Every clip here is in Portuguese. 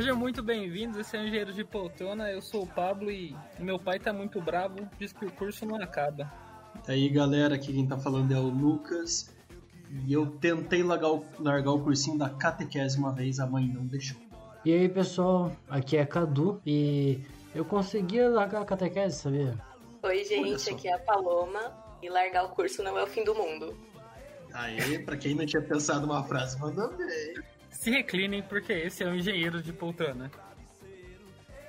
Sejam muito bem-vindos, esse é o Engenheiro de Poltrona, eu sou o Pablo e meu pai tá muito bravo, diz que o curso não acaba. E aí galera, aqui quem tá falando é o Lucas e eu tentei largar o, largar o cursinho da catequese uma vez, a mãe não deixou. E aí pessoal, aqui é Cadu e eu consegui largar a catequese, sabia? Oi gente, aqui é a Paloma e largar o curso não é o fim do mundo. Aí, pra quem não tinha pensado uma frase, mandou bem. Se reclinem, porque esse é o engenheiro de poltrona.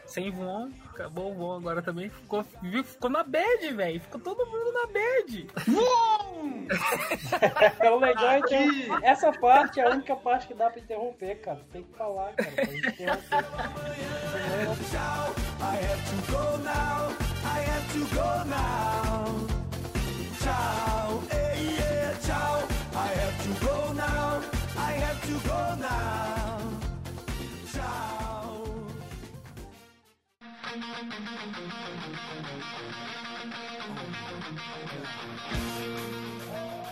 Sem voon, acabou o voon agora também. Ficou, viu, ficou na bad, velho. Ficou todo mundo na bad. é o legal, então. Essa parte é a única parte que dá pra interromper, cara. Tem que falar, cara. Pra interromper. I have to go now. I have to go now. Tchau, hey, yeah, tchau. Tchau.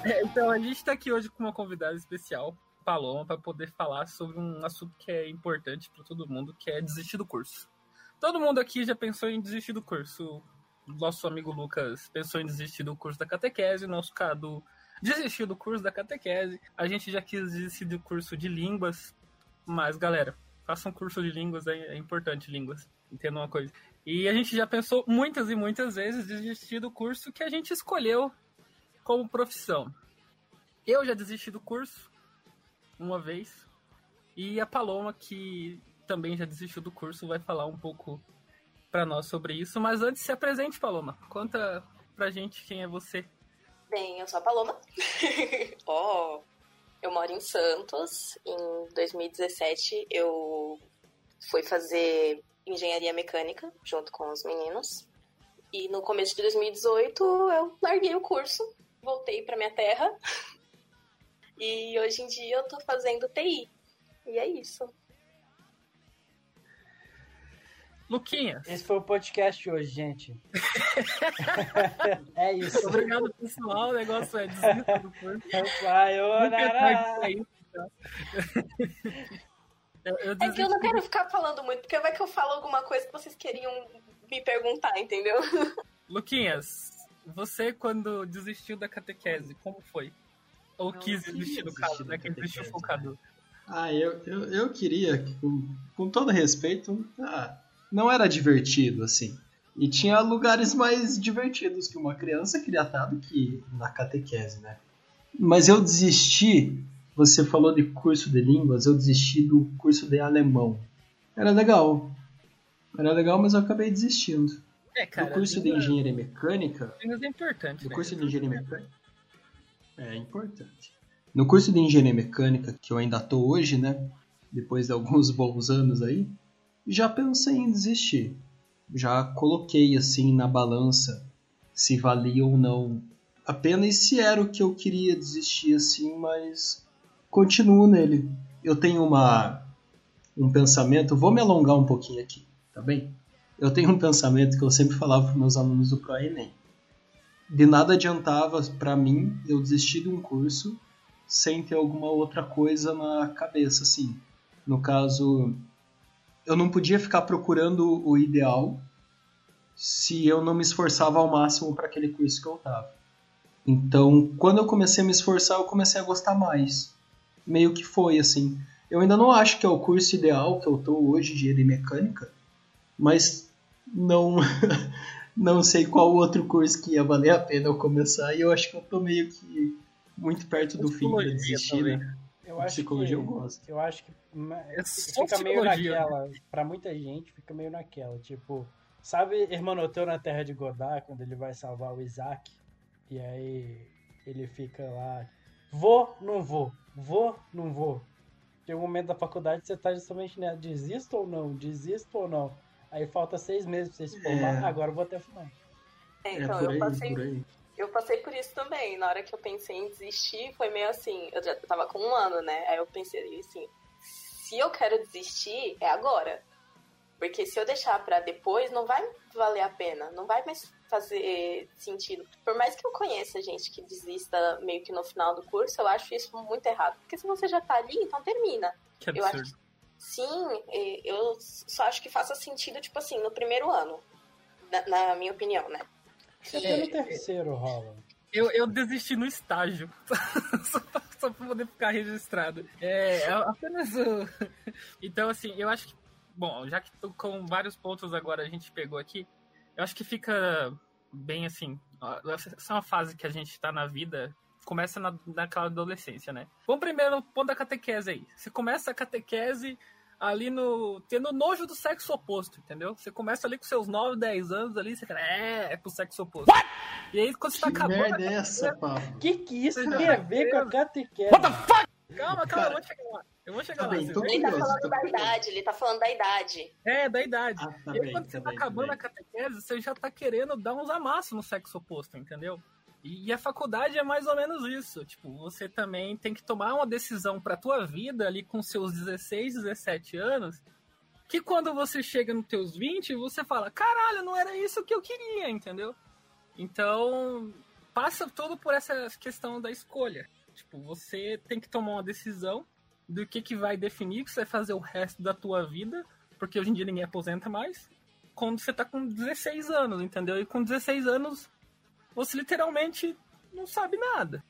É, então, a gente tá aqui hoje com uma convidada especial, Paloma, para poder falar sobre um assunto que é importante para todo mundo, que é desistir do curso. Todo mundo aqui já pensou em desistir do curso. Nosso amigo Lucas pensou em desistir do curso da catequese, nosso Cadu desistiu do curso da catequese. A gente já quis desistir do curso de línguas, mas galera, façam um curso de línguas, é, importante línguas. Entenda uma coisa. E a gente já pensou muitas e muitas vezes desistir do curso que a gente escolheu como profissão. Eu já desisti do curso uma vez. E a Paloma, que também já desistiu do curso, vai falar um pouco para nós sobre isso. Mas antes, se apresente, Paloma. Conta pra gente quem é você. Bem, eu sou a Paloma. oh, eu moro em Santos. Em 2017, eu fui fazer engenharia mecânica junto com os meninos. E no começo de 2018, eu larguei o curso, voltei para minha terra. E hoje em dia eu tô fazendo TI. E é isso. Luquinhas. Esse foi o podcast de hoje, gente. é isso. Obrigado, pessoal. O negócio é desista do curso. Eu, eu é que eu não quero ficar falando muito, porque vai que eu falo alguma coisa que vocês queriam me perguntar, entendeu? Luquinhas, você quando desistiu da catequese, como foi? Ou não, quis desistir do caso, né? Que desistiu focado. Ah, eu, eu, eu queria, com, com todo respeito, ah, não era divertido, assim. E tinha lugares mais divertidos que uma criança queria estar do que na catequese, né? Mas eu desisti, você falou de curso de línguas, eu desisti do curso de alemão. Era legal. Era legal, mas eu acabei desistindo. É, cara, no curso de engenharia mecânica. Línguas é importante. No né? curso de engenharia mecânica. É importante. No curso de engenharia mecânica, que eu ainda tô hoje, né? Depois de alguns bons anos aí, já pensei em desistir. Já coloquei assim na balança se valia ou não. Apenas se era o que eu queria desistir assim, mas continuo nele. Eu tenho uma um pensamento, vou me alongar um pouquinho aqui, tá bem? Eu tenho um pensamento que eu sempre falava para meus alunos do ProEnem. De nada adiantava para mim eu desistir de um curso sem ter alguma outra coisa na cabeça, assim. No caso, eu não podia ficar procurando o ideal se eu não me esforçava ao máximo para aquele curso que eu estava. Então, quando eu comecei a me esforçar, eu comecei a gostar mais. Meio que foi assim. Eu ainda não acho que é o curso ideal que eu tô hoje de engenharia mecânica, mas não não sei qual outro curso que ia valer a pena eu começar e eu acho que eu tô meio que muito perto do fim de desistir, né? Eu acho psicologia que, eu gosto. Eu acho que é fica meio naquela, para muita gente fica meio naquela, tipo, sabe Hermanoteu na Terra de Godard, quando ele vai salvar o Isaac, e aí ele fica lá, vou, não vou, vou, não vou. Tem um momento da faculdade que você tá justamente né, desisto ou não, desisto ou não. Aí falta seis meses pra você se formar, é. agora eu vou até o final. É, então, é por aí, eu passei, por aí eu passei por isso também. Na hora que eu pensei em desistir, foi meio assim. Eu já tava com um ano, né? Aí eu pensei assim: se eu quero desistir, é agora. Porque se eu deixar para depois, não vai valer a pena. Não vai mais fazer sentido. Por mais que eu conheça gente que desista meio que no final do curso, eu acho isso muito errado. Porque se você já tá ali, então termina. Que eu acho Sim, eu só acho que faça sentido, tipo assim, no primeiro ano, na, na minha opinião, né? Até no terceiro rola. Eu, eu desisti no estágio. só, pra, só pra poder ficar registrado. É, é apenas o. Então, assim, eu acho que. Bom, já que tô com vários pontos agora a gente pegou aqui, eu acho que fica bem assim. Essa é uma fase que a gente tá na vida. Começa na, naquela adolescência, né? Vamos primeiro ponto da catequese aí. Você começa a catequese ali no. tendo nojo do sexo oposto, entendeu? Você começa ali com seus 9, 10 anos ali, você fala, é, é pro sexo oposto. What? E aí quando você tá acabando. Que merda é essa, Pablo? Que que isso tem a ver com a catequese? What the fuck? Calma, calma, eu vou chegar lá. Eu vou chegar tá lá. Bem, então ele tá falando da idade, ele tá falando da idade. É, da idade. Ah, tá e aí, bem, quando tá você tá bem, acabando tá a catequese, você já tá querendo dar uns amassos no sexo oposto, entendeu? E a faculdade é mais ou menos isso. Tipo, você também tem que tomar uma decisão pra tua vida ali com seus 16, 17 anos, que quando você chega nos teus 20, você fala, caralho, não era isso que eu queria, entendeu? Então, passa todo por essa questão da escolha. Tipo, você tem que tomar uma decisão do que, que vai definir que você vai fazer o resto da tua vida, porque hoje em dia ninguém aposenta mais, quando você tá com 16 anos, entendeu? E com 16 anos, você literalmente não sabe nada.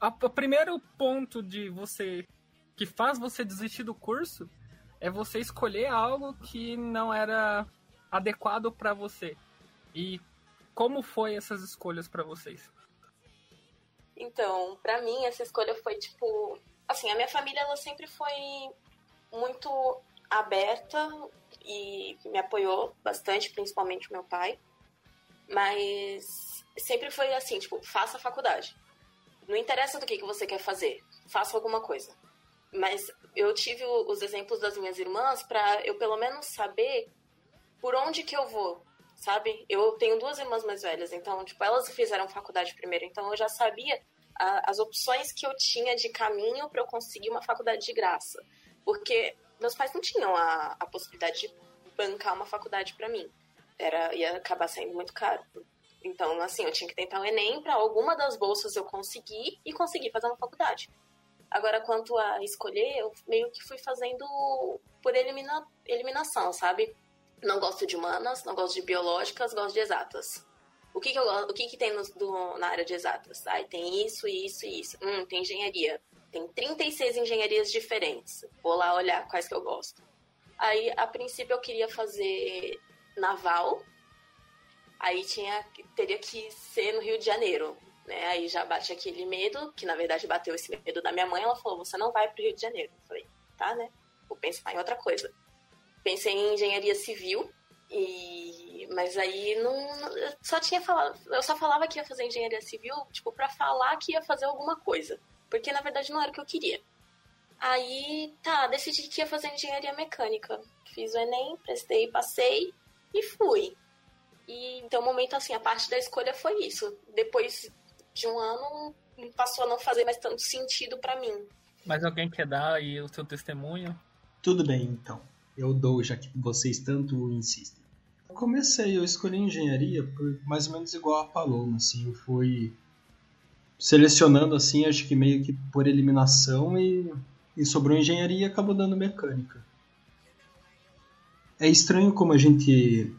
O primeiro ponto de você que faz você desistir do curso é você escolher algo que não era adequado para você. E como foi essas escolhas para vocês? Então, para mim essa escolha foi tipo, assim, a minha família ela sempre foi muito aberta e me apoiou bastante, principalmente o meu pai. Mas sempre foi assim, tipo, faça a faculdade. Não interessa do que, que você quer fazer, faça alguma coisa. Mas eu tive os exemplos das minhas irmãs para eu pelo menos saber por onde que eu vou, sabe? Eu tenho duas irmãs mais velhas, então, tipo, elas fizeram faculdade primeiro, então eu já sabia a, as opções que eu tinha de caminho para eu conseguir uma faculdade de graça. Porque meus pais não tinham a, a possibilidade de bancar uma faculdade para mim. Era, ia acabar saindo muito caro. Então, assim, eu tinha que tentar o Enem para alguma das bolsas eu conseguir e conseguir fazer uma faculdade. Agora, quanto a escolher, eu meio que fui fazendo por elimina eliminação, sabe? Não gosto de humanas, não gosto de biológicas, gosto de exatas. O que, que eu o que, que tem no, do, na área de exatas? Ai, tem isso, isso e isso. Hum, tem engenharia. Tem 36 engenharias diferentes. Vou lá olhar quais que eu gosto. Aí, a princípio, eu queria fazer naval, aí tinha, teria que ser no Rio de Janeiro. Né? Aí já bate aquele medo, que na verdade bateu esse medo da minha mãe, ela falou, você não vai pro Rio de Janeiro. Eu falei, tá, né? Vou pensar em outra coisa. Pensei em engenharia civil, e mas aí não, não só tinha falado, eu só falava que ia fazer engenharia civil, tipo, para falar que ia fazer alguma coisa, porque na verdade não era o que eu queria. Aí, tá, decidi que ia fazer engenharia mecânica. Fiz o ENEM, prestei, passei e fui. E então, o momento assim, a parte da escolha foi isso. Depois de um ano, passou a não fazer mais tanto sentido para mim. Mas alguém quer dar aí o seu testemunho? Tudo bem, então. Eu dou, já que vocês tanto insistem. Eu comecei, eu escolhi engenharia por mais ou menos igual a Paloma, assim, eu fui selecionando assim, acho que meio que por eliminação e, e sobrou engenharia e acabou dando mecânica. É estranho como a gente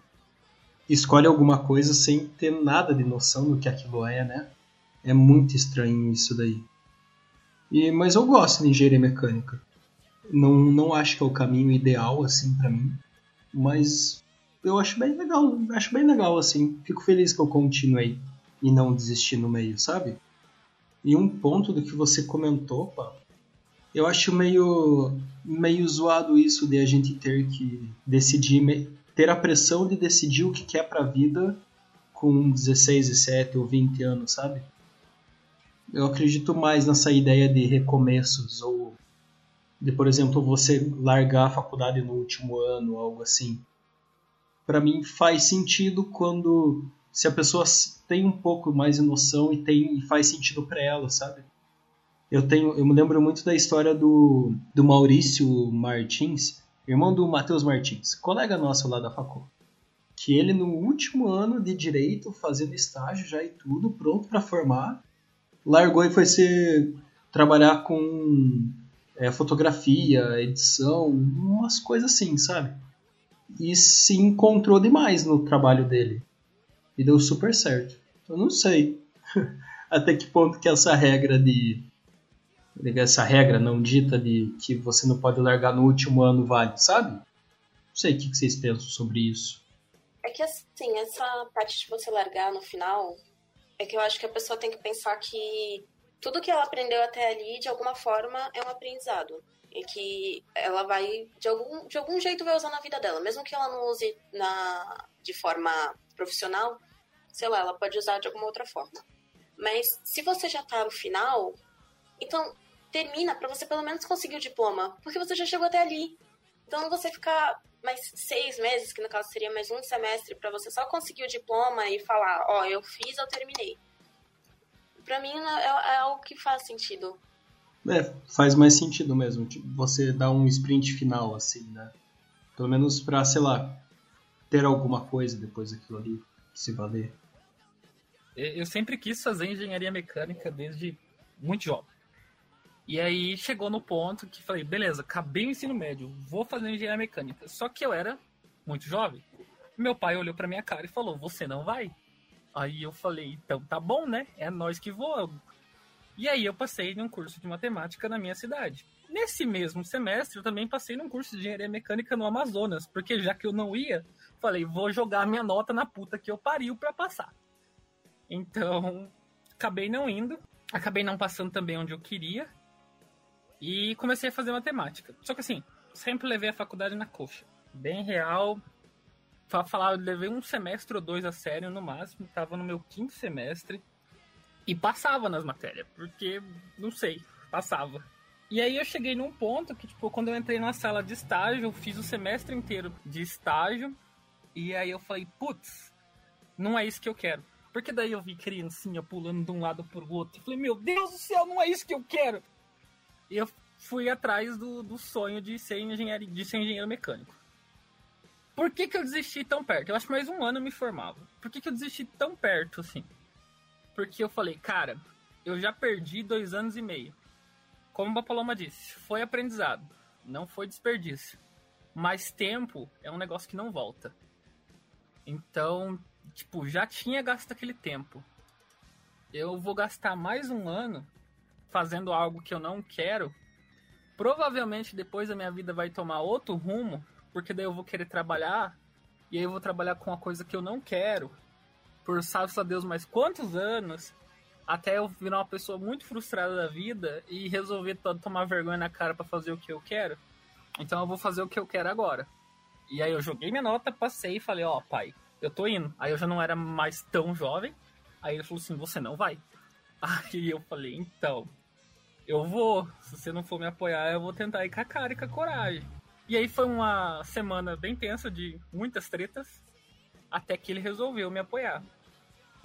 escolhe alguma coisa sem ter nada de noção do que aquilo é, né? É muito estranho isso daí. E, mas eu gosto de engenharia mecânica. Não, não acho que é o caminho ideal assim para mim, mas eu acho bem legal, acho bem legal assim. Fico feliz que eu continuei e não desisti no meio, sabe? E um ponto do que você comentou, pá, eu acho meio meio zoado isso de a gente ter que decidir ter a pressão de decidir o que quer para a vida com 16, 17 ou 20 anos, sabe? Eu acredito mais nessa ideia de recomeços ou de, por exemplo, você largar a faculdade no último ano, algo assim. Para mim faz sentido quando se a pessoa tem um pouco mais de noção e tem e faz sentido para ela, sabe? Eu tenho, eu me lembro muito da história do, do Maurício Martins, irmão do Matheus Martins, colega nosso lá da Facul. Que ele no último ano de direito, fazendo estágio já e tudo, pronto para formar, largou e foi ser trabalhar com é, fotografia, edição, umas coisas assim, sabe? E se encontrou demais no trabalho dele. E deu super certo. Eu não sei até que ponto que essa regra de essa regra não dita de que você não pode largar no último ano vale, sabe? Não sei o que vocês pensam sobre isso. É que assim, essa parte de você largar no final, é que eu acho que a pessoa tem que pensar que tudo que ela aprendeu até ali, de alguma forma, é um aprendizado. E que ela vai, de algum, de algum jeito, vai usar na vida dela. Mesmo que ela não use na, de forma profissional, sei lá, ela pode usar de alguma outra forma. Mas se você já tá no final, então termina para você pelo menos conseguir o diploma, porque você já chegou até ali. Então você ficar mais seis meses, que no caso seria mais um semestre, para você só conseguir o diploma e falar, ó, oh, eu fiz, eu terminei. Pra mim é, é algo que faz sentido. É, faz mais sentido mesmo. Tipo, você dá um sprint final, assim, né? Pelo menos pra, sei lá, ter alguma coisa depois daquilo ali, se valer. Eu sempre quis fazer engenharia mecânica desde muito jovem. E aí chegou no ponto que falei, beleza, acabei o ensino médio, vou fazer engenharia mecânica. Só que eu era muito jovem. Meu pai olhou pra minha cara e falou, você não vai? Aí eu falei, então tá bom, né? É nós que voamos. E aí eu passei num curso de matemática na minha cidade. Nesse mesmo semestre, eu também passei num curso de engenharia mecânica no Amazonas, porque já que eu não ia, falei, vou jogar minha nota na puta que eu pariu para passar. Então, acabei não indo, acabei não passando também onde eu queria, e comecei a fazer matemática. Só que assim, sempre levei a faculdade na coxa. Bem real. Pra falar, levei um semestre ou dois a sério no máximo. Tava no meu quinto semestre. E passava nas matérias. Porque, não sei, passava. E aí eu cheguei num ponto que, tipo, quando eu entrei na sala de estágio, eu fiz o semestre inteiro de estágio. E aí eu falei, putz, não é isso que eu quero. Porque daí eu vi criancinha pulando de um lado pro outro. E falei, meu Deus do céu, não é isso que eu quero eu fui atrás do, do sonho de ser, engenheiro, de ser engenheiro mecânico. Por que, que eu desisti tão perto? Eu acho que mais um ano eu me formava. Por que, que eu desisti tão perto, assim? Porque eu falei, cara, eu já perdi dois anos e meio. Como a Paloma disse, foi aprendizado, não foi desperdício. Mas tempo é um negócio que não volta. Então, tipo, já tinha gasto aquele tempo. Eu vou gastar mais um ano fazendo algo que eu não quero, provavelmente depois a minha vida vai tomar outro rumo, porque daí eu vou querer trabalhar, e aí eu vou trabalhar com uma coisa que eu não quero, por sabe a Deus mais quantos anos, até eu virar uma pessoa muito frustrada da vida e resolver tomar vergonha na cara para fazer o que eu quero. Então eu vou fazer o que eu quero agora. E aí eu joguei minha nota, passei e falei, ó, oh, pai, eu tô indo. Aí eu já não era mais tão jovem. Aí ele falou assim, você não vai. Aí eu falei, então, eu vou. Se você não for me apoiar, eu vou tentar ir com a cara e com a coragem. E aí foi uma semana bem tensa de muitas tretas, até que ele resolveu me apoiar.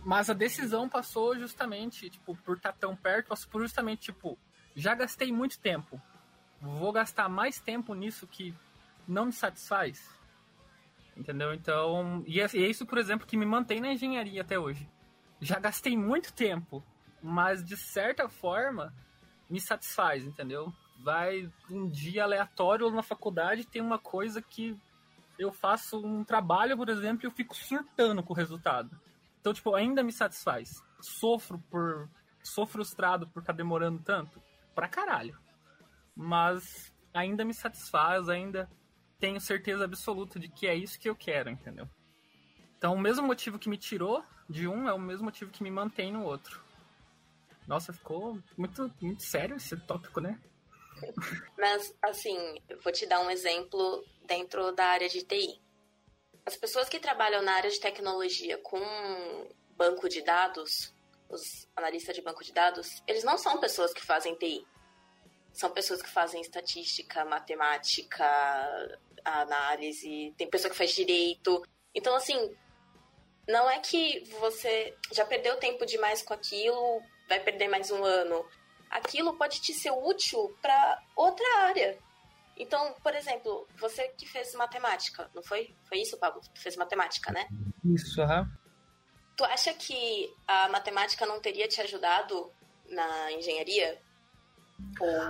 Mas a decisão passou justamente, tipo, por estar tão perto, passou por justamente, tipo, já gastei muito tempo. Vou gastar mais tempo nisso que não me satisfaz. Entendeu? Então, e é, é isso, por exemplo, que me mantém na engenharia até hoje. Já gastei muito tempo, mas de certa forma, me satisfaz, entendeu? Vai um dia aleatório na faculdade tem uma coisa que eu faço um trabalho, por exemplo, e eu fico surtando com o resultado. Então, tipo, ainda me satisfaz. Sofro por. Sou frustrado por estar tá demorando tanto. Pra caralho. Mas ainda me satisfaz, ainda tenho certeza absoluta de que é isso que eu quero, entendeu? Então, o mesmo motivo que me tirou de um é o mesmo motivo que me mantém no outro. Nossa, ficou muito, muito sério esse tópico, né? Mas, assim, eu vou te dar um exemplo dentro da área de TI. As pessoas que trabalham na área de tecnologia com banco de dados, os analistas de banco de dados, eles não são pessoas que fazem TI. São pessoas que fazem estatística, matemática, análise, tem pessoa que faz direito. Então, assim, não é que você já perdeu tempo demais com aquilo, vai perder mais um ano. Aquilo pode te ser útil para outra área. Então, por exemplo, você que fez matemática, não foi? Foi isso, Pablo? Tu fez matemática, né? Isso, aham. Uhum. Tu acha que a matemática não teria te ajudado na engenharia?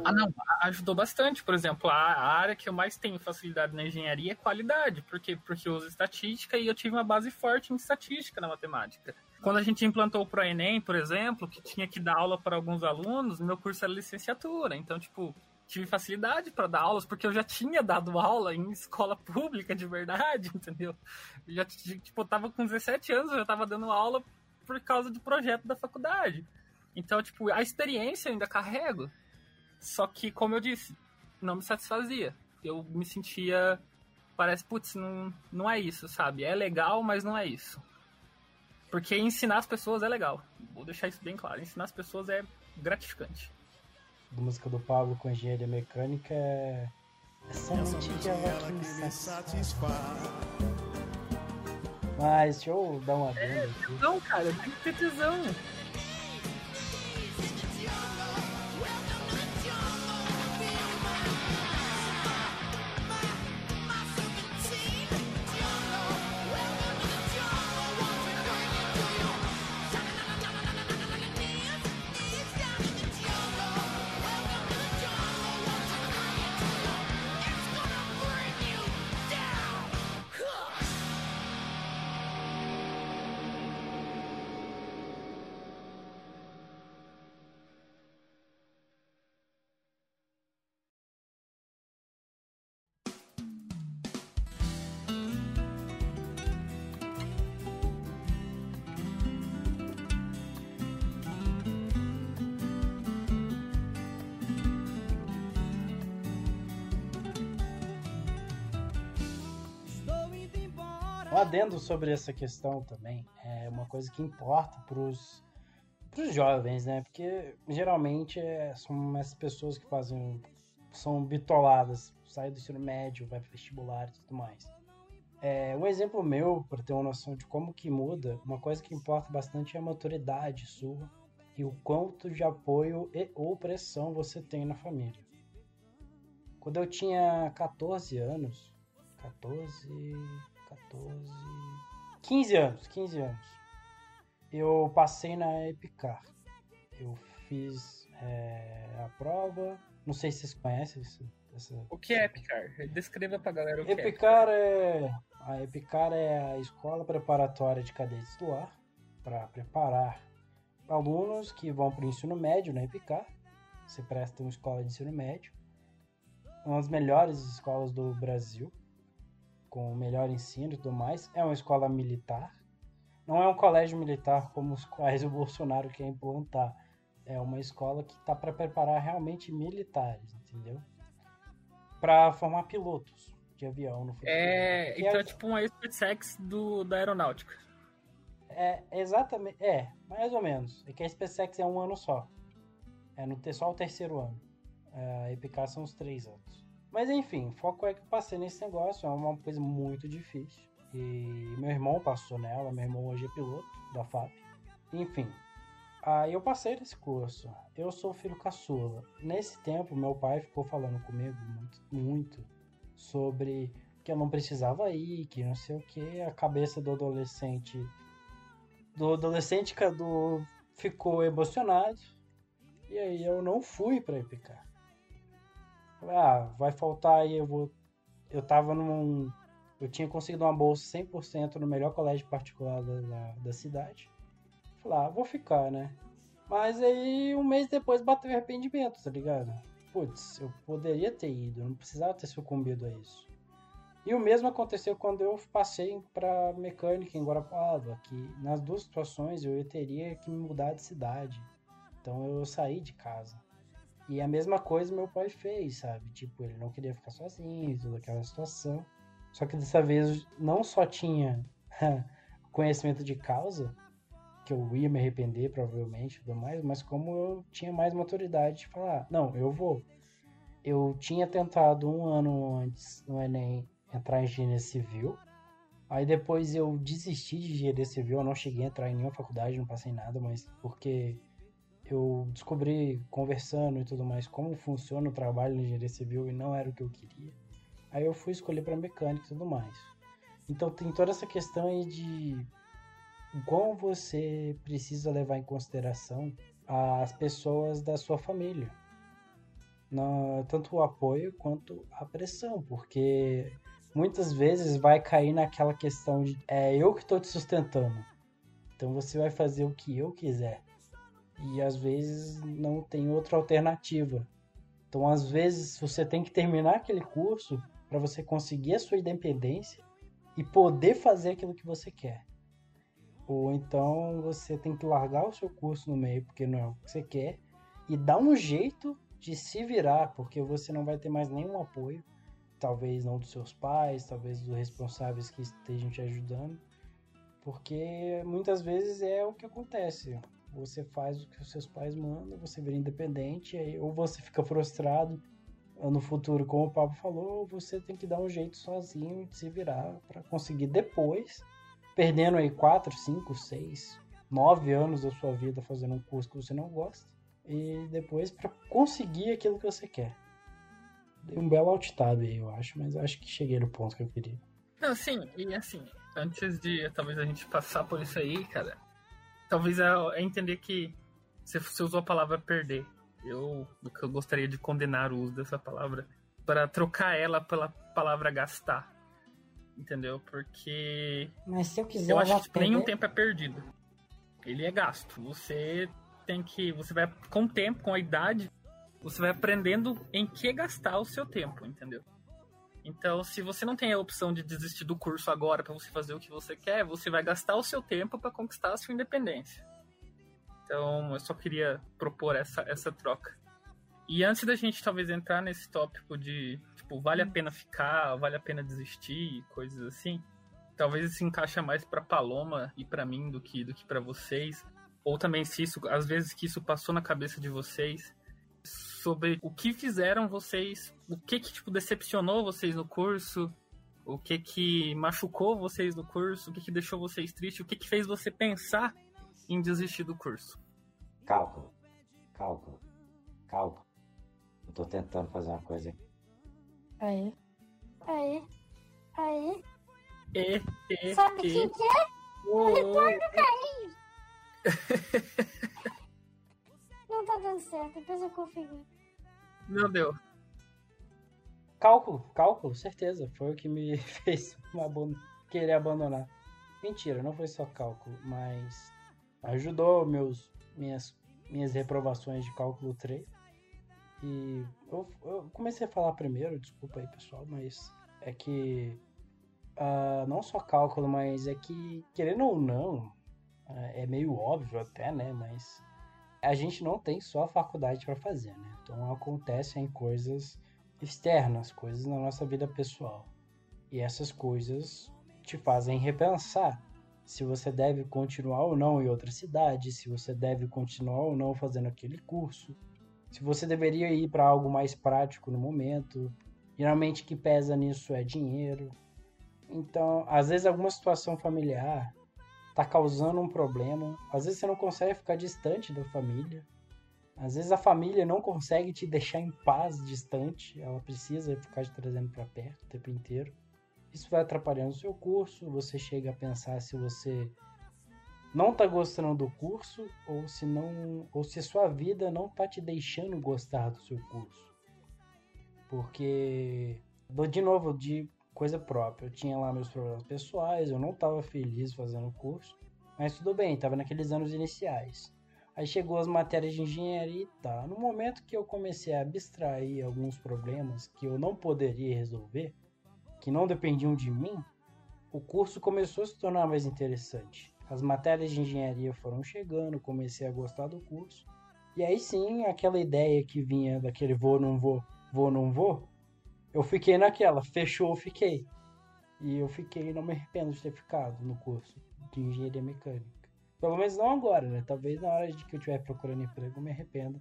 Ah, não, ajudou bastante. Por exemplo, a área que eu mais tenho facilidade na engenharia é qualidade, porque, porque eu uso estatística e eu tive uma base forte em estatística na matemática. Quando a gente implantou o ProEnem, por exemplo, que tinha que dar aula para alguns alunos, meu curso era licenciatura. Então, tipo, tive facilidade para dar aulas, porque eu já tinha dado aula em escola pública de verdade, entendeu? Eu já, tipo, eu tava com 17 anos, eu já tava dando aula por causa do projeto da faculdade. Então, tipo, a experiência eu ainda carrego. Só que, como eu disse, não me satisfazia. Eu me sentia. Parece, putz, não, não é isso, sabe? É legal, mas não é isso. Porque ensinar as pessoas é legal. Vou deixar isso bem claro. Ensinar as pessoas é gratificante. A música do Pablo com engenharia mecânica é. É somente aquela que me satisfaz. Mas deixa eu dar uma é, Não, cara, tem que ter tesão. Adendo sobre essa questão também, é uma coisa que importa para os jovens, né? Porque geralmente é, são essas pessoas que fazem. são bitoladas, saem do ensino médio, vai para vestibular e tudo mais. É, um exemplo meu, para ter uma noção de como que muda, uma coisa que importa bastante é a maturidade sua e o quanto de apoio e ou pressão você tem na família. Quando eu tinha 14 anos, 14, 14. 15 anos, 15 anos. Eu passei na Epicar. Eu fiz é, a prova. Não sei se vocês conhecem isso. Essa... O que é Epicar? Descreva pra galera o que Epicar é. é. A Epicar é a escola preparatória de cadetes do ar para preparar alunos que vão para o ensino médio na Epicar. Você presta uma escola de ensino médio. Uma das melhores escolas do Brasil com o melhor ensino e tudo mais. É uma escola militar. Não é um colégio militar como os quais o Bolsonaro quer implantar. É uma escola que está para preparar realmente militares, entendeu? Para formar pilotos de avião no futuro. É, então é tipo uma SpaceX do, da aeronáutica. É, exatamente. É, mais ou menos. É que a SpaceX é um ano só. É no só o terceiro ano. É, a EPK são os três anos. Mas enfim, foco é que passei nesse negócio, é uma coisa muito difícil. E meu irmão passou nela, meu irmão hoje é piloto da FAP. Enfim, aí eu passei nesse curso. Eu sou filho caçula. Nesse tempo, meu pai ficou falando comigo muito, muito sobre que eu não precisava ir, que não sei o que. A cabeça do adolescente. Do adolescente Cadu ficou emocionado. E aí eu não fui para Epicar. Ah, vai faltar aí, eu vou. Eu tava num. Eu tinha conseguido uma bolsa 100% no melhor colégio particular da, da cidade. Falei, ah, vou ficar, né? Mas aí, um mês depois, bateu arrependimento, tá ligado? Putz, eu poderia ter ido, não precisava ter sucumbido a isso. E o mesmo aconteceu quando eu passei para mecânica em Guarapuava, que nas duas situações eu teria que me mudar de cidade. Então eu saí de casa. E a mesma coisa meu pai fez, sabe? Tipo, ele não queria ficar sozinho, toda aquela situação. Só que dessa vez não só tinha conhecimento de causa, que eu ia me arrepender provavelmente tudo mais, mas como eu tinha mais maturidade de falar, não, eu vou. Eu tinha tentado um ano antes no Enem entrar em engenharia civil. Aí depois eu desisti de engenharia civil, eu não cheguei a entrar em nenhuma faculdade, não passei nada, mas porque eu descobri conversando e tudo mais como funciona o trabalho na engenharia civil e não era o que eu queria. Aí eu fui escolher para mecânica e tudo mais. Então tem toda essa questão aí de como você precisa levar em consideração as pessoas da sua família. na, tanto o apoio quanto a pressão, porque muitas vezes vai cair naquela questão de é eu que estou te sustentando, então você vai fazer o que eu quiser. E às vezes não tem outra alternativa. Então às vezes você tem que terminar aquele curso para você conseguir a sua independência e poder fazer aquilo que você quer. Ou então você tem que largar o seu curso no meio porque não é o que você quer e dar um jeito de se virar, porque você não vai ter mais nenhum apoio, talvez não dos seus pais, talvez dos responsáveis que estejam te ajudando, porque muitas vezes é o que acontece. Você faz o que os seus pais mandam, você vira independente, ou você fica frustrado no futuro, como o Pablo falou, você tem que dar um jeito sozinho de se virar para conseguir depois, perdendo aí 4, 5, 6, 9 anos da sua vida fazendo um curso que você não gosta, e depois para conseguir aquilo que você quer. Dei um belo altitado aí, eu acho, mas acho que cheguei no ponto que eu queria. Não, sim, e assim, antes de talvez a gente passar por isso aí, cara, talvez é, é entender que você, você usou a palavra perder. Eu, eu gostaria de condenar o uso dessa palavra para trocar ela pela palavra gastar. Entendeu? Porque. Mas se eu quiser. Eu acho que nenhum tempo é perdido. Ele é gasto. Você tem que. Você vai, com o tempo, com a idade, você vai aprendendo em que gastar o seu tempo, entendeu? Então, se você não tem a opção de desistir do curso agora para você fazer o que você quer, você vai gastar o seu tempo para conquistar a sua independência. Então, eu só queria propor essa, essa troca. E antes da gente talvez entrar nesse tópico de, tipo, vale a hum. pena ficar, vale a pena desistir, coisas assim, talvez isso encaixa mais para Paloma e para mim do que do que para vocês, ou também se isso, às vezes que isso passou na cabeça de vocês sobre o que fizeram vocês, o que que tipo decepcionou vocês no curso, o que que machucou vocês no curso, o que que deixou vocês tristes, o que que fez você pensar em desistir do curso. Cálculo, cálculo, cálculo. Eu tô tentando fazer uma coisa aqui. Aí, aí, aí. E, e, Sabe o que, que é? O retorno caiu. Não tá dando certo, depois eu configuro. Não deu. Cálculo, cálculo, certeza. Foi o que me fez querer abandonar. Mentira, não foi só cálculo, mas ajudou meus, minhas, minhas reprovações de cálculo 3. E eu, eu comecei a falar primeiro, desculpa aí pessoal, mas é que uh, não só cálculo, mas é que, querendo ou não, uh, é meio óbvio até, né? Mas a gente não tem só a faculdade para fazer, né? Então acontecem coisas externas, coisas na nossa vida pessoal. E essas coisas te fazem repensar se você deve continuar ou não em outra cidade, se você deve continuar ou não fazendo aquele curso, se você deveria ir para algo mais prático no momento. Geralmente o que pesa nisso é dinheiro. Então, às vezes alguma situação familiar está causando um problema. Às vezes você não consegue ficar distante da família. Às vezes a família não consegue te deixar em paz distante. Ela precisa ficar te trazendo para perto o tempo inteiro. Isso vai atrapalhando o seu curso, você chega a pensar se você não está gostando do curso ou se não ou se sua vida não está te deixando gostar do seu curso. Porque de novo de coisa própria, eu tinha lá meus problemas pessoais, eu não estava feliz fazendo o curso, mas tudo bem, estava naqueles anos iniciais. Aí chegou as matérias de engenharia e tá. No momento que eu comecei a abstrair alguns problemas que eu não poderia resolver, que não dependiam de mim, o curso começou a se tornar mais interessante. As matérias de engenharia foram chegando, comecei a gostar do curso. E aí sim, aquela ideia que vinha daquele vou, não vou, vou, não vou, eu fiquei naquela, fechou, fiquei. E eu fiquei, não me arrependo de ter ficado no curso de engenharia mecânica. Pelo menos não agora, né? Talvez na hora de que eu estiver procurando emprego eu me arrependa.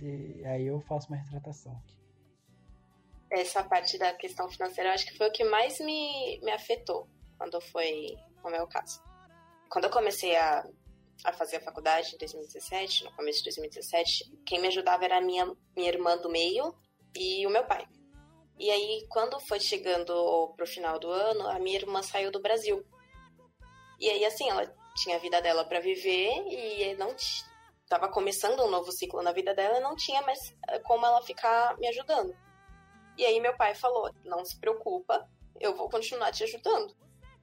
E aí eu faço uma retratação aqui essa parte da questão financeira, eu acho que foi o que mais me, me afetou quando foi o meu caso. Quando eu comecei a, a fazer a faculdade em 2017, no começo de 2017, quem me ajudava era a minha, minha irmã do meio e o meu pai. E aí, quando foi chegando pro final do ano, a minha irmã saiu do Brasil. E aí, assim, ela tinha a vida dela para viver e não tava começando um novo ciclo na vida dela, não tinha mais eh, como ela ficar me ajudando. E aí meu pai falou: "Não se preocupa, eu vou continuar te ajudando".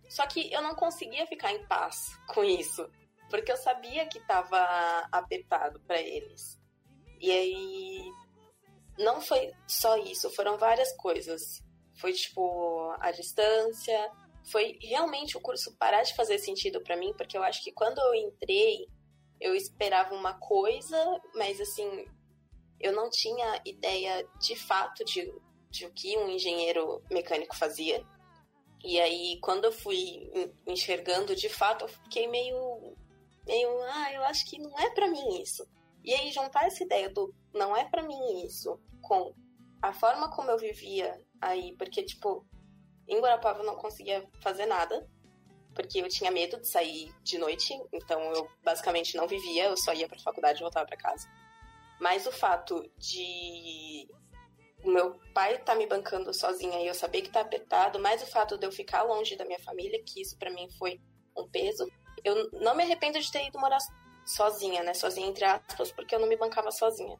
Só que eu não conseguia ficar em paz com isso, porque eu sabia que estava apertado para eles. E aí não foi só isso, foram várias coisas. Foi tipo a distância, foi realmente o curso parar de fazer sentido para mim, porque eu acho que quando eu entrei, eu esperava uma coisa, mas assim, eu não tinha ideia de fato de, de o que um engenheiro mecânico fazia. E aí, quando eu fui enxergando de fato, eu fiquei meio. meio, ah, eu acho que não é para mim isso. E aí, juntar essa ideia do não é para mim isso com a forma como eu vivia aí, porque, tipo, em Guarapava eu não conseguia fazer nada, porque eu tinha medo de sair de noite, então eu basicamente não vivia, eu só ia pra faculdade e voltava para casa. Mas o fato de meu pai tá me bancando sozinha e eu saber que tá apertado, mais o fato de eu ficar longe da minha família, que isso para mim foi um peso. Eu não me arrependo de ter ido morar sozinha, né? Sozinha entre aspas, porque eu não me bancava sozinha.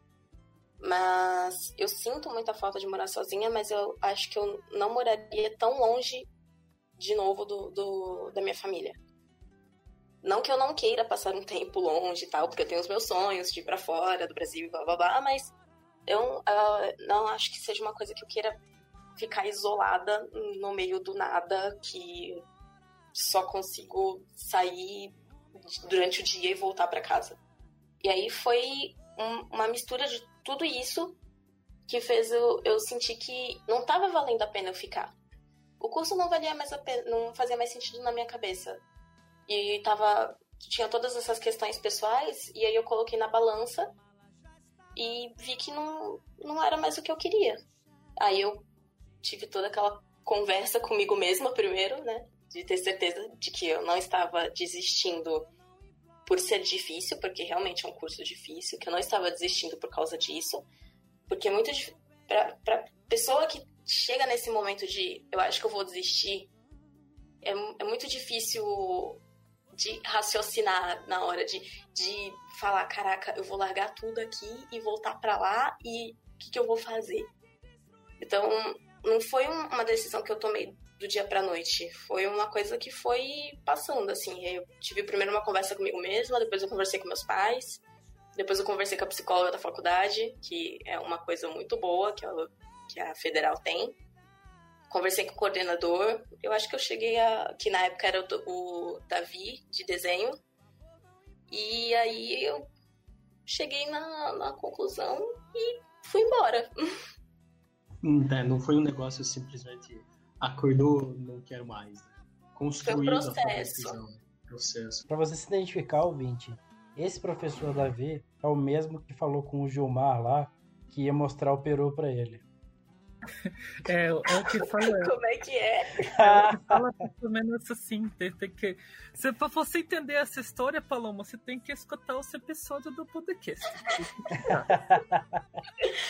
Mas eu sinto muita falta de morar sozinha, mas eu acho que eu não moraria tão longe de novo do, do da minha família. Não que eu não queira passar um tempo longe e tal, porque eu tenho os meus sonhos de ir pra fora do Brasil blá blá blá, mas eu uh, não acho que seja uma coisa que eu queira ficar isolada no meio do nada, que só consigo sair durante o dia e voltar para casa. E aí foi um, uma mistura de tudo isso que fez eu, eu sentir que não estava valendo a pena eu ficar. O curso não valia mais a pena, não fazia mais sentido na minha cabeça. E tava tinha todas essas questões pessoais e aí eu coloquei na balança e vi que não, não era mais o que eu queria. Aí eu tive toda aquela conversa comigo mesma primeiro, né? De ter certeza de que eu não estava desistindo por ser difícil, porque realmente é um curso difícil, que eu não estava desistindo por causa disso, porque é muito para pessoa que chega nesse momento de eu acho que eu vou desistir, é, é muito difícil de raciocinar na hora de, de falar, caraca, eu vou largar tudo aqui e voltar para lá e o que, que, eu vou fazer? Então, não foi uma decisão que eu tomei do dia pra noite. Foi uma coisa que foi passando, assim. Eu tive primeiro uma conversa comigo mesma, depois eu conversei com meus pais, depois eu conversei com a psicóloga da faculdade, que é uma coisa muito boa que, que a federal tem conversei com o coordenador. Eu acho que eu cheguei a. que na época era o, o Davi, de desenho. E aí eu cheguei na, na conclusão e fui embora. Não foi um negócio simplesmente acordou, não quero mais. Né? Construído foi um processo. Né? processo. Para você se identificar, ouvinte, esse professor Davi é o mesmo que falou com o Gilmar lá que ia mostrar o peru para ele. É, é o que fala. Como é que é? é fala pelo menos assim. Tem, tem que. Se, pra você entender essa história, Paloma, você tem que escutar esse episódio do podcast.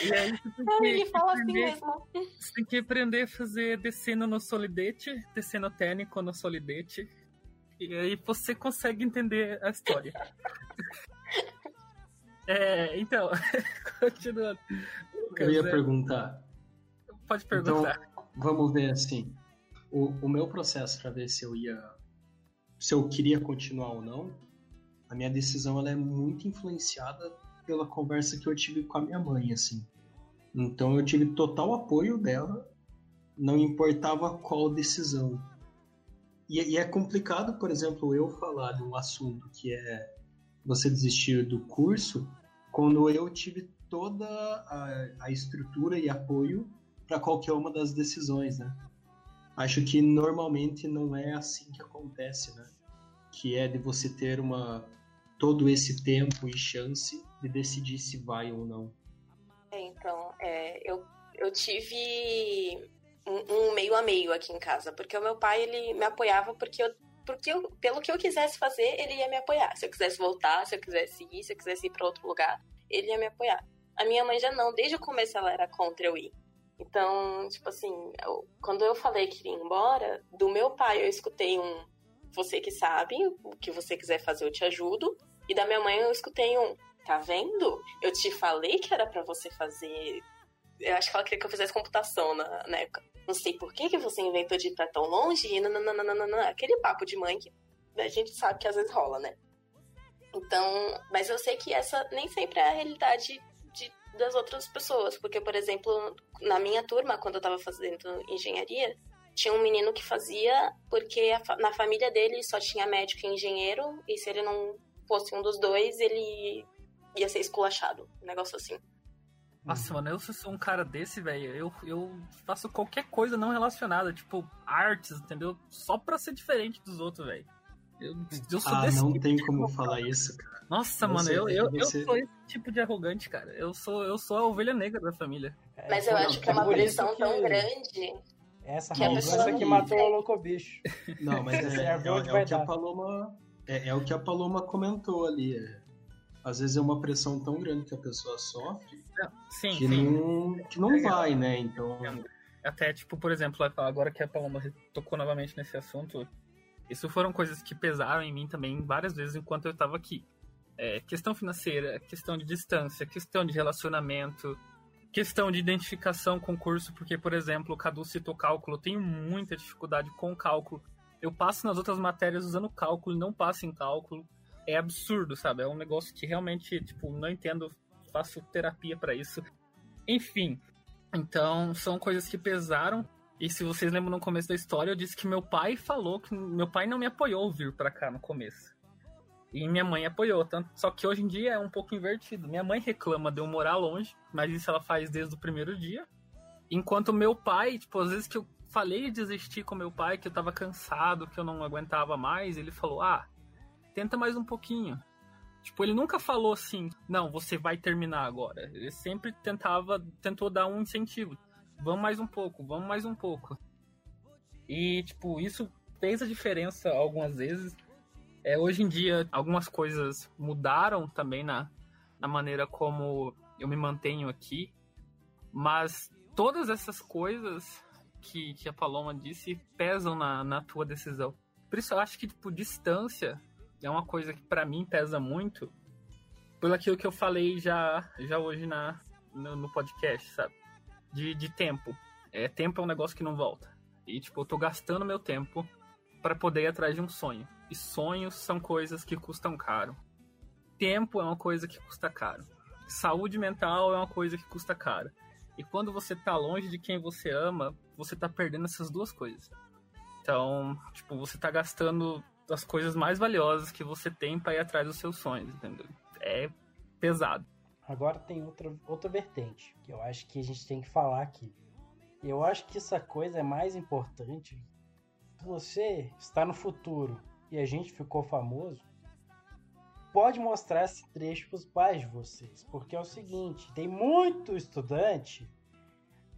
e aí você tem que. Ele fala assim aprender, assim mesmo. Você tem que aprender a fazer descendo no solidete, descendo técnico no solidete. E aí você consegue entender a história. é, então, continuando. Eu ia é... perguntar Pode perguntar. Então, vamos ver assim. O, o meu processo para ver se eu ia. se eu queria continuar ou não, a minha decisão ela é muito influenciada pela conversa que eu tive com a minha mãe, assim. Então eu tive total apoio dela, não importava qual decisão. E, e é complicado, por exemplo, eu falar de um assunto que é você desistir do curso, quando eu tive toda a, a estrutura e apoio para qualquer uma das decisões, né? Acho que normalmente não é assim que acontece, né? Que é de você ter uma todo esse tempo e chance de decidir se vai ou não. É, então, é, eu, eu tive um, um, meio a meio aqui em casa, porque o meu pai ele me apoiava porque eu, porque eu, pelo que eu quisesse fazer, ele ia me apoiar. Se eu quisesse voltar, se eu quisesse ir, se eu quisesse ir para outro lugar, ele ia me apoiar. A minha mãe já não, desde o começo ela era contra eu ir. Então, tipo assim, eu, quando eu falei que iria embora, do meu pai eu escutei um você que sabe, o que você quiser fazer eu te ajudo. E da minha mãe eu escutei um Tá vendo? Eu te falei que era para você fazer. Eu acho que ela queria que eu fizesse computação na, na época. Não sei por que, que você inventou de ir pra tão longe e nananana, aquele papo de mãe que a gente sabe que às vezes rola, né? Então, mas eu sei que essa nem sempre é a realidade de, das outras pessoas, porque, por exemplo, na minha turma, quando eu tava fazendo engenharia, tinha um menino que fazia porque a, na família dele só tinha médico e engenheiro, e se ele não fosse um dos dois, ele ia ser esculachado. Um negócio assim. Nossa, mano, eu sou um cara desse, velho. Eu, eu faço qualquer coisa não relacionada, tipo artes, entendeu? Só pra ser diferente dos outros, velho. Eu, eu sou ah, desse não tipo tem como falar isso, cara. Nossa, mano, eu, eu, eu sou esse tipo de arrogante, cara. Eu sou, eu sou a ovelha negra da família. Mas eu acho que é uma pressão tão grande. Essa arrogância que matou o louco bicho. Não, mas é, é, é, é o que a Paloma. É, é, o que a Paloma comentou ali. É, às vezes é uma pressão tão grande que a pessoa sofre sim, que, sim. Não, que não vai, né? Então. Até, tipo, por exemplo, agora que a Paloma tocou novamente nesse assunto, isso foram coisas que pesaram em mim também várias vezes enquanto eu estava aqui. É, questão financeira, questão de distância, questão de relacionamento, questão de identificação com o curso, porque, por exemplo, o Cadu citou cálculo, eu tenho muita dificuldade com cálculo. Eu passo nas outras matérias usando cálculo e não passo em cálculo. É absurdo, sabe? É um negócio que realmente, tipo, não entendo, faço terapia para isso. Enfim, então são coisas que pesaram. E se vocês lembram no começo da história, eu disse que meu pai falou que meu pai não me apoiou vir para cá no começo. E minha mãe apoiou, tanto, só que hoje em dia é um pouco invertido. Minha mãe reclama de eu morar longe, mas isso ela faz desde o primeiro dia. Enquanto meu pai, tipo, às vezes que eu falei de desistir com meu pai, que eu tava cansado, que eu não aguentava mais, ele falou: "Ah, tenta mais um pouquinho". Tipo, ele nunca falou assim: "Não, você vai terminar agora". Ele sempre tentava, tentou dar um incentivo. Vamos mais um pouco, vamos mais um pouco. E tipo, isso fez a diferença algumas vezes é, hoje em dia, algumas coisas mudaram também na, na maneira como eu me mantenho aqui, mas todas essas coisas que, que a Paloma disse pesam na, na tua decisão. Por isso eu acho que, tipo, distância é uma coisa que para mim pesa muito, pelo aquilo que eu falei já, já hoje na, no, no podcast, sabe? De, de tempo. É, tempo é um negócio que não volta. E, tipo, eu tô gastando meu tempo para poder ir atrás de um sonho. E sonhos são coisas que custam caro. Tempo é uma coisa que custa caro. Saúde mental é uma coisa que custa caro. E quando você tá longe de quem você ama, você tá perdendo essas duas coisas. Então, tipo, você tá gastando as coisas mais valiosas que você tem para ir atrás dos seus sonhos, entendeu? É pesado. Agora tem outra, outra vertente que eu acho que a gente tem que falar aqui. Eu acho que essa coisa é mais importante. Você está no futuro e a gente ficou famoso, pode mostrar esse trecho para os pais de vocês. Porque é o seguinte: tem muito estudante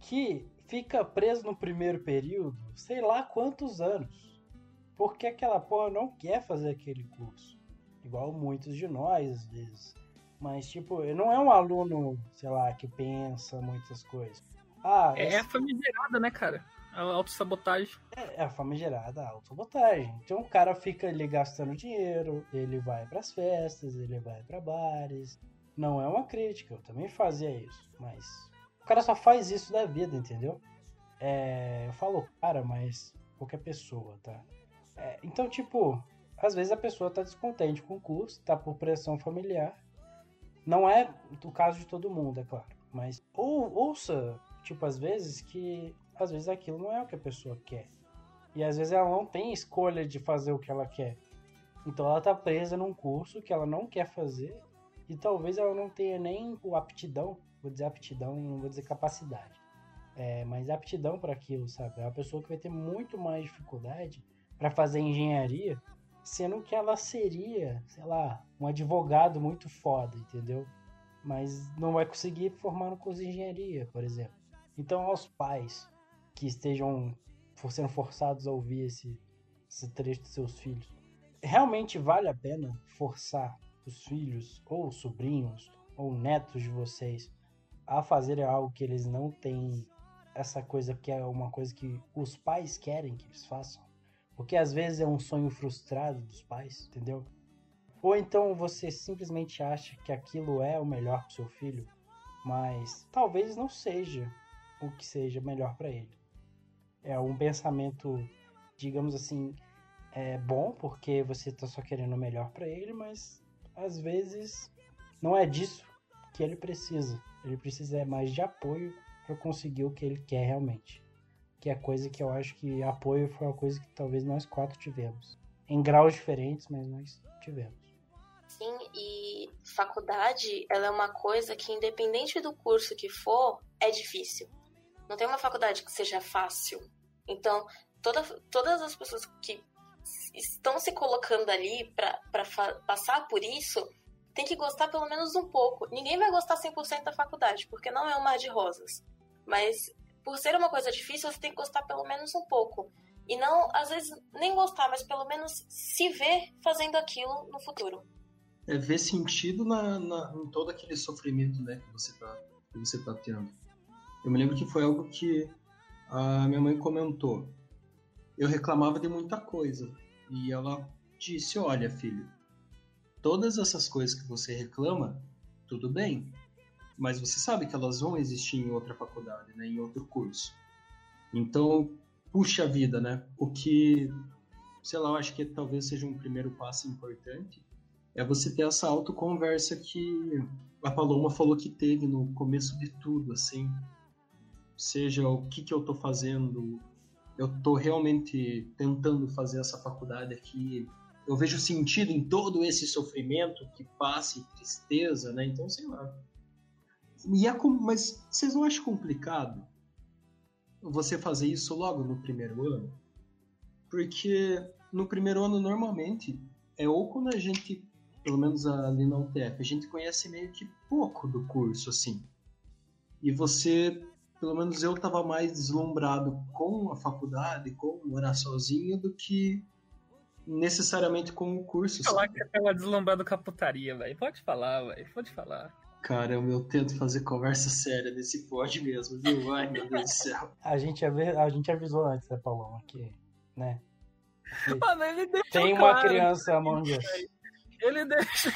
que fica preso no primeiro período, sei lá quantos anos, porque aquela porra não quer fazer aquele curso. Igual muitos de nós, às vezes. Mas, tipo, não é um aluno, sei lá, que pensa muitas coisas. Ah, é esse... a famigerada, né, cara? A autossabotagem. É, é a famigerada autossabotagem. Então o cara fica ali gastando dinheiro, ele vai para as festas, ele vai para bares. Não é uma crítica, eu também fazia isso, mas o cara só faz isso da vida, entendeu? É, eu falo, cara, mas qualquer pessoa, tá? É, então, tipo, às vezes a pessoa tá descontente com o curso, tá por pressão familiar. Não é o caso de todo mundo, é claro. Mas ou, ouça, tipo, às vezes que às vezes aquilo não é o que a pessoa quer. E às vezes ela não tem escolha de fazer o que ela quer. Então ela tá presa num curso que ela não quer fazer e talvez ela não tenha nem o aptidão, vou dizer aptidão, não vou dizer capacidade. É, mas aptidão para aquilo, sabe? É uma pessoa que vai ter muito mais dificuldade para fazer engenharia, sendo que ela seria, sei lá, um advogado muito foda, entendeu? Mas não vai conseguir formar no curso de engenharia, por exemplo. Então, aos pais, que estejam sendo forçados a ouvir esse, esse trecho dos seus filhos. Realmente vale a pena forçar os filhos, ou sobrinhos, ou netos de vocês a fazerem algo que eles não têm essa coisa que é uma coisa que os pais querem que eles façam? Porque às vezes é um sonho frustrado dos pais, entendeu? Ou então você simplesmente acha que aquilo é o melhor para seu filho, mas talvez não seja o que seja melhor para ele. É um pensamento, digamos assim, é bom porque você está só querendo o melhor para ele, mas às vezes não é disso que ele precisa. Ele precisa é mais de apoio para conseguir o que ele quer realmente. Que é coisa que eu acho que apoio foi uma coisa que talvez nós quatro tivemos. Em graus diferentes, mas nós tivemos. Sim, e faculdade, ela é uma coisa que independente do curso que for, é difícil. Não tem uma faculdade que seja fácil. Então, toda, todas as pessoas que estão se colocando ali para passar por isso, tem que gostar pelo menos um pouco. Ninguém vai gostar 100% da faculdade, porque não é um mar de rosas. Mas por ser uma coisa difícil, você tem que gostar pelo menos um pouco. E não, às vezes, nem gostar, mas pelo menos se ver fazendo aquilo no futuro. É ver sentido na, na em todo aquele sofrimento né, que, você tá, que você tá tendo. Eu me lembro que foi algo que a minha mãe comentou. Eu reclamava de muita coisa. E ela disse: Olha, filho, todas essas coisas que você reclama, tudo bem mas você sabe que elas vão existir em outra faculdade, né, em outro curso. Então, puxa vida, né? O que, sei lá, eu acho que talvez seja um primeiro passo importante é você ter essa autoconversa que a Paloma falou que teve no começo de tudo, assim. Seja o que, que eu estou fazendo, eu estou realmente tentando fazer essa faculdade aqui, eu vejo sentido em todo esse sofrimento que passa e tristeza, né? Então, sei lá. E é. Mas vocês não acham complicado você fazer isso logo no primeiro ano? Porque no primeiro ano, normalmente, é ou quando a gente, pelo menos ali na UTF, a gente conhece meio que pouco do curso, assim. E você, pelo menos eu estava mais deslumbrado com a faculdade, com morar sozinho, do que necessariamente com o curso. Falar que você tava deslumbrado com a putaria, velho. Pode falar, velho. Pode falar. Cara, eu tento fazer conversa séria nesse pod mesmo, viu? Ai, meu Deus do céu. A gente, a gente avisou antes, né, Paulão, que, né? Mano, ele Tem uma claro, criança Among Us. Ele deixou.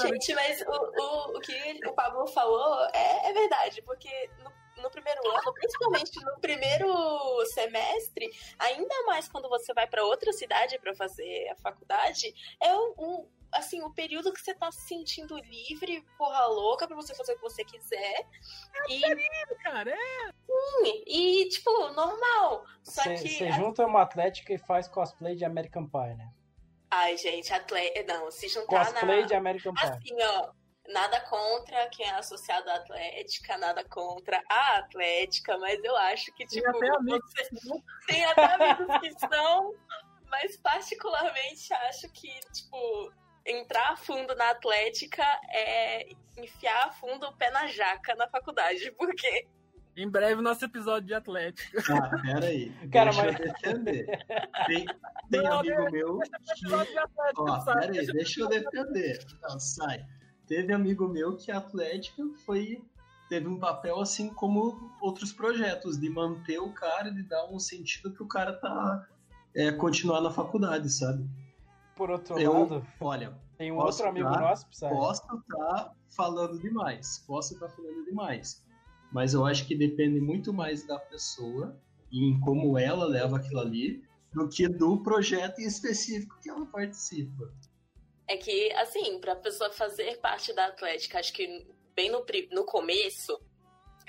Gente, mas o, o, o que o Pablo falou é, é verdade, porque no, no, primeiro ano, principalmente no primeiro semestre, ainda mais quando você vai para outra cidade para fazer a faculdade, é um, um assim, o período que você tá se sentindo livre, porra louca, pra você fazer o que você quiser. É e... Período, cara, é. Sim, e, tipo, normal. Só cê, que. Você junta uma atlética e faz cosplay de American Pie, né? Ai, gente, atleta. Não, se juntar cosplay na. de American Pie. Assim, ó. Nada contra quem é associado à Atlética, nada contra a Atlética, mas eu acho que, tipo, tem até amigos, você... tem até amigos que são, mas particularmente acho que, tipo, entrar a fundo na Atlética é enfiar a fundo o pé na jaca na faculdade, porque. Em breve, nosso episódio de Atlética. Ah, peraí. Cara, deixa mas... eu defender. Tem, tem Não, amigo né? meu que. Ó, peraí, deixa eu defender. Não, sai. Teve amigo meu que a Atlética foi. Teve um papel assim como outros projetos, de manter o cara, de dar um sentido pro cara tá, é, continuar na faculdade, sabe? Por outro Eu, lado, olha, tem um outro amigo tá- nosso, sabe? posso estar falando demais, posso estar falando demais, mas eu acho que depende muito mais da pessoa e em como ela leva aquilo ali do que do projeto em específico que ela participa. É que, assim, pra pessoa fazer parte da Atlética, acho que bem no, no começo,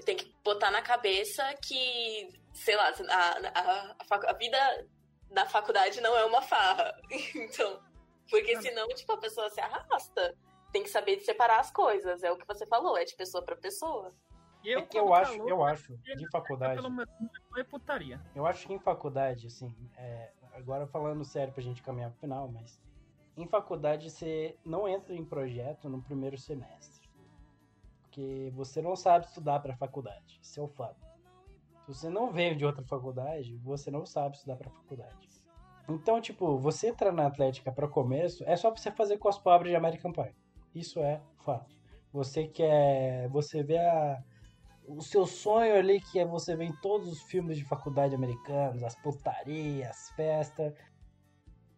tem que botar na cabeça que, sei lá, a, a, a vida da faculdade não é uma farra. Então, porque senão, tipo, a pessoa se arrasta. Tem que saber separar as coisas. É o que você falou, é de pessoa pra pessoa. E É que eu acho, louco, eu acho, de tá faculdade, pelo menos não é putaria. eu acho que em faculdade, assim, é, agora falando sério pra gente caminhar pro final, mas em faculdade você não entra em projeto no primeiro semestre. Porque você não sabe estudar pra faculdade. Isso é o fato. Se você não veio de outra faculdade, você não sabe estudar pra faculdade. Então, tipo, você entrar na Atlética para começo é só pra você fazer cosplay de American Pie. Isso é fato. Você quer. Você vê a. O seu sonho ali, que é você ver em todos os filmes de faculdade americanos, as putarias, as festas.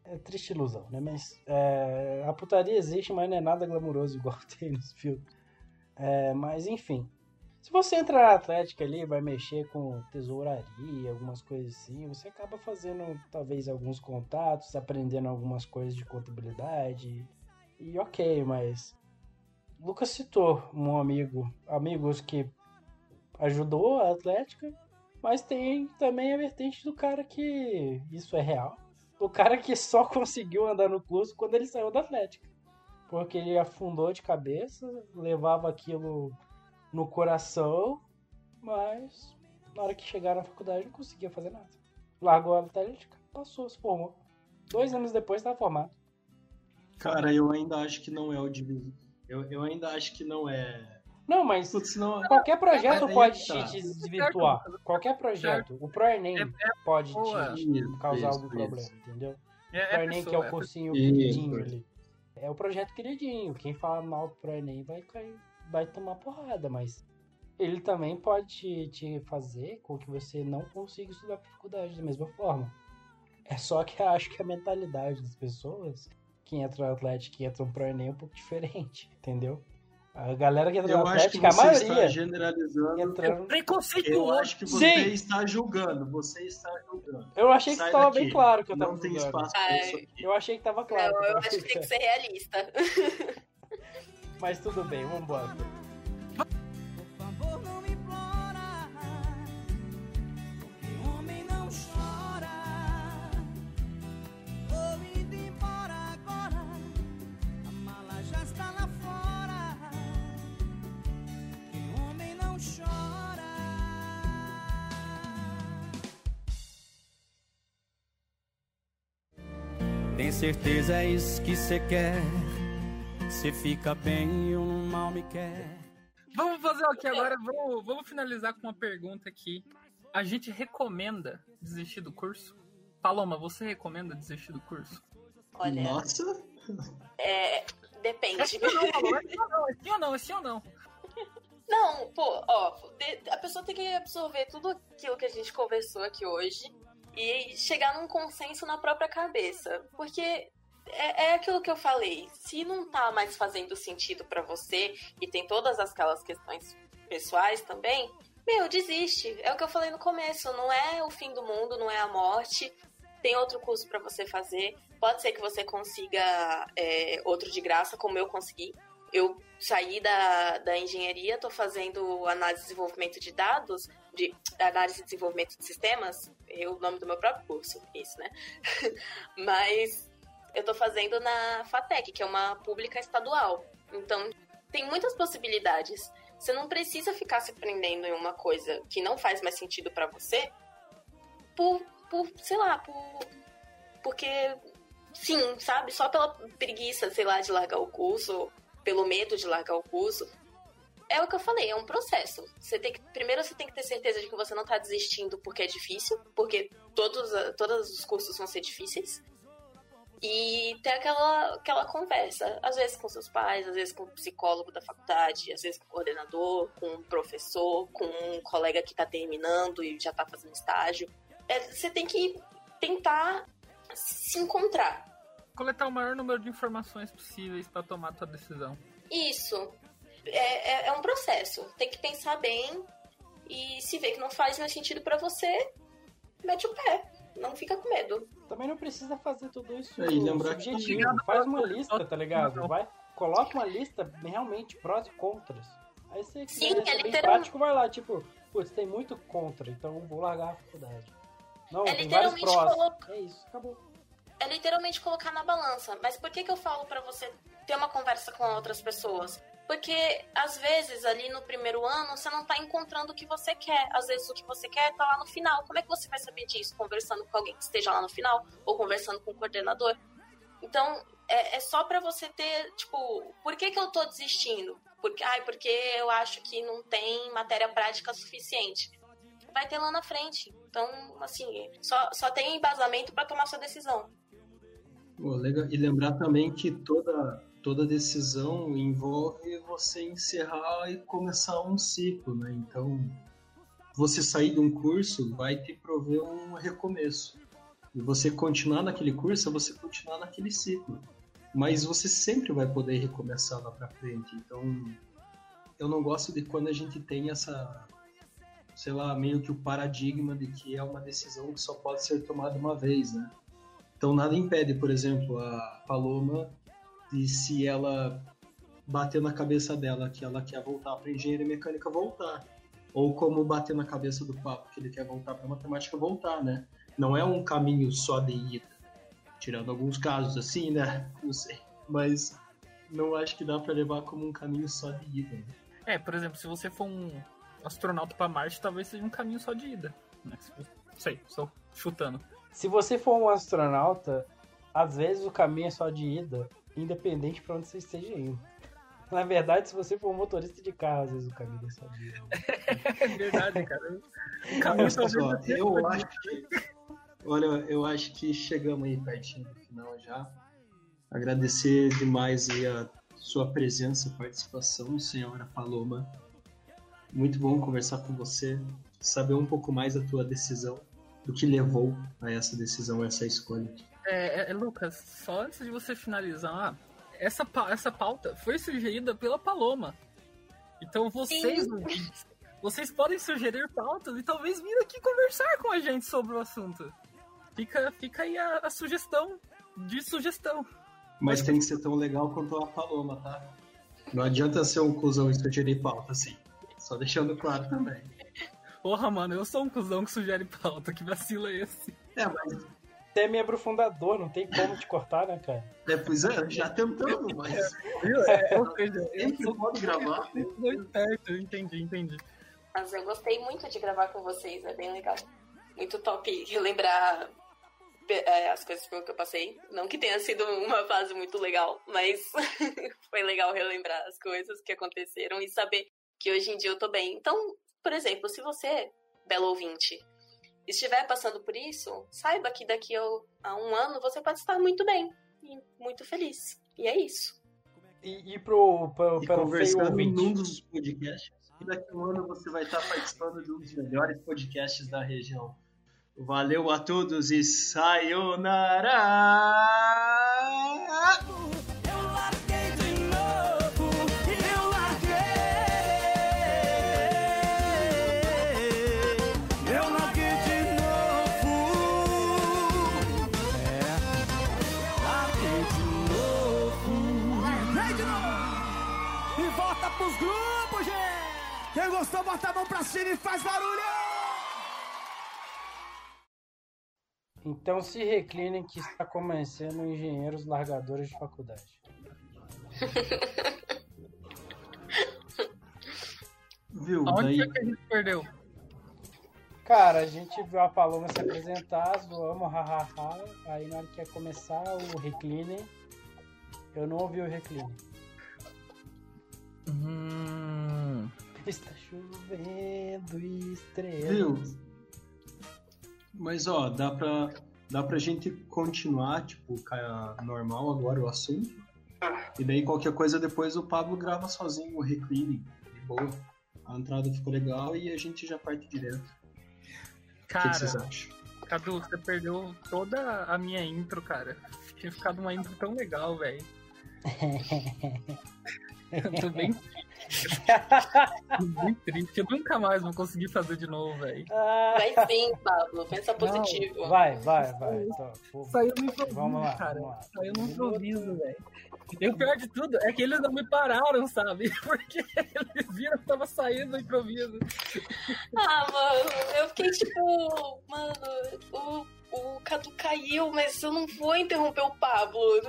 É triste ilusão, né? Mas é, a putaria existe, mas não é nada glamuroso igual tem nos filmes. É, mas enfim. Se você entrar na Atlética ali, vai mexer com tesouraria, algumas coisas assim, você acaba fazendo talvez alguns contatos, aprendendo algumas coisas de contabilidade. E ok, mas Lucas citou um amigo, amigos que ajudou a Atlética, mas tem também a vertente do cara que isso é real. O cara que só conseguiu andar no curso quando ele saiu da Atlética. Porque ele afundou de cabeça, levava aquilo no coração, mas na hora que chegaram na faculdade não conseguia fazer nada. Largou a Atlética, passou, se formou. Dois anos depois estava formado. Cara, eu ainda acho que não é o divisor. Eu, eu ainda acho que não é. Não, mas Putz, não... qualquer projeto é, pode tá. te desvirtuar. Qualquer projeto. O ProEnem é, é, pode te causar isso, algum isso. problema, entendeu? É, o ProEnem, que é o cursinho queridinho ali. É o projeto queridinho. Quem fala mal do ProEnem vai cair, vai tomar porrada, mas ele também pode te, te fazer com que você não consiga estudar por faculdade da mesma forma. É só que eu acho que a mentalidade das pessoas que entra no Atlético e entra pro Enem é um pouco diferente, entendeu? A galera que entra no Atlético, a maioria. Está generalizando. Entrando... É preconceituoso. Eu acho que você Sim. está julgando. Você está julgando. Eu achei que estava bem claro que eu estava Não tem espaço para isso aqui. Eu achei que estava claro. Não, eu acho que tem que ser realista. Mas tudo bem, vamos embora. Certeza é isso que você quer? Você fica bem e não mal me quer. Vamos fazer aqui agora, vamos, vamos finalizar com uma pergunta aqui. A gente recomenda desistir do curso? Paloma, você recomenda desistir do curso? Olha. Nossa! É. Depende. É sim ou não, é sim ou não, é sim ou não, é sim ou não. Não, pô, ó, a pessoa tem que absorver tudo aquilo que a gente conversou aqui hoje e chegar num consenso na própria cabeça. Porque é, é aquilo que eu falei. Se não tá mais fazendo sentido para você e tem todas aquelas questões pessoais também, meu, desiste. É o que eu falei no começo. Não é o fim do mundo, não é a morte. Tem outro curso para você fazer. Pode ser que você consiga é, outro de graça, como eu consegui. Eu saí da, da engenharia, tô fazendo análise e desenvolvimento de dados, de análise e desenvolvimento de sistemas, é o nome do meu próprio curso, isso, né? Mas eu tô fazendo na FATEC, que é uma pública estadual. Então, tem muitas possibilidades. Você não precisa ficar se prendendo em uma coisa que não faz mais sentido para você por, por, sei lá, por porque sim, sabe? Só pela preguiça, sei lá, de largar o curso, pelo medo de largar o curso é o que eu falei, é um processo. Você tem que, primeiro você tem que ter certeza de que você não está desistindo porque é difícil, porque todos, todos os cursos vão ser difíceis. E ter aquela, aquela conversa, às vezes com seus pais, às vezes com o psicólogo da faculdade, às vezes com o coordenador, com o professor, com um colega que está terminando e já está fazendo estágio. É, você tem que tentar se encontrar. Coletar o maior número de informações possíveis para tomar a sua decisão. Isso é, é, é um processo. Tem que pensar bem e se vê que não faz mais sentido para você, mete o pé. Não fica com medo. Também não precisa fazer tudo isso é, lembrar subjetivo. Que... Faz uma lista, tá ligado? Vai, coloca uma lista realmente prós e contras. Aí você Sim, é literal... prático, vai lá, tipo, putz, tem muito contra, então vou largar a faculdade. Não, é tem vários prós. Coloca... É isso, acabou. É literalmente colocar na balança. Mas por que que eu falo para você ter uma conversa com outras pessoas? Porque às vezes ali no primeiro ano você não tá encontrando o que você quer. Às vezes o que você quer tá lá no final. Como é que você vai saber disso? Conversando com alguém que esteja lá no final ou conversando com o coordenador. Então, é, é só para você ter, tipo, por que, que eu tô desistindo? Porque, ai, porque eu acho que não tem matéria prática suficiente. Vai ter lá na frente. Então, assim, só, só tem embasamento para tomar sua decisão. Legal. E lembrar também que toda toda decisão envolve você encerrar e começar um ciclo, né? Então, você sair de um curso vai te prover um recomeço. E você continuar naquele curso é você continuar naquele ciclo. Mas você sempre vai poder recomeçar lá pra frente. Então, eu não gosto de quando a gente tem essa, sei lá, meio que o paradigma de que é uma decisão que só pode ser tomada uma vez, né? Então, nada impede, por exemplo, a Paloma de se ela bater na cabeça dela que ela quer voltar para engenharia mecânica, voltar. Ou como bater na cabeça do papo que ele quer voltar para matemática, voltar, né? Não é um caminho só de ida. Tirando alguns casos assim, né? Não sei. Mas não acho que dá para levar como um caminho só de ida. Né? É, por exemplo, se você for um astronauta para Marte, talvez seja um caminho só de ida. Né? Sei, estou chutando. Se você for um astronauta, às vezes o caminho é só de ida, independente para onde você esteja indo. Na verdade, se você for um motorista de carro, às vezes o caminho é só de ida. é verdade, cara. O caminho só, eu acho que Olha, eu acho que chegamos aí pertinho do final já. Agradecer demais aí a sua presença, participação, senhora Paloma. Muito bom conversar com você, saber um pouco mais da tua decisão, do que levou a essa decisão, a essa escolha. É, é, é Lucas, só antes de você finalizar, essa, essa pauta foi sugerida pela Paloma. Então vocês, vocês podem sugerir pautas e talvez vir aqui conversar com a gente sobre o assunto. Fica, fica aí a, a sugestão de sugestão. Mas tem que ser tão legal quanto a Paloma, tá? Não adianta ser um cuzão e sugerir pauta, assim. Só deixando claro também. Porra, mano, eu sou um cuzão que sugere pauta. Que vacilo é esse? É, mas. Você é membro fundador, não tem como te cortar, né, cara? É, pois é, já tentamos, mas. É, ou seja, eu sou... pode gravar. Eu certo, entendi, entendi. Mas eu gostei muito de gravar com vocês, é bem legal. Muito top relembrar é, as coisas que eu passei. Não que tenha sido uma fase muito legal, mas foi legal relembrar as coisas que aconteceram e saber que hoje em dia eu tô bem. Então, por exemplo, se você, belo ouvinte, estiver passando por isso, saiba que daqui a um ano você pode estar muito bem e muito feliz. E é isso. E, e pro, pro, e pro conversando num dos podcasts. E daqui a um ano você vai estar participando de um dos melhores podcasts da região. Valeu a todos e sayonara! Quem gostou, bota a mão pra cima e faz barulho. Então se reclinem que está começando engenheiros largadores de faculdade. Viu? Onde Daí... é que a gente perdeu? Cara, a gente viu a Paloma se apresentar, zoamos, hahaha. Aí na hora que ia começar o recline, eu não ouvi o recline. Hum... Está chovendo estrelas. Viu? Mas ó, dá pra, dá pra gente continuar, tipo, normal agora o assunto. E daí qualquer coisa depois o Pablo grava sozinho o reclining, de boa. A entrada ficou legal e a gente já parte direto. Cara, o que, vocês acham? Cadu, você perdeu toda a minha intro, cara. Tinha ficado uma intro tão legal, velho. Tô bem muito triste. Eu nunca mais vou conseguir fazer de novo, velho. Vai sim, Pablo. Pensa positivo. Não, vai, vai, vai. Então, Saiu no improviso, vamos lá, cara. Vamos lá. Saiu no improviso, velho. E o pior de tudo é que eles não me pararam, sabe? Porque eles viram que tava saindo do improviso. Ah, mano, eu fiquei tipo, mano, o, o Cadu caiu, mas eu não vou interromper o Pablo.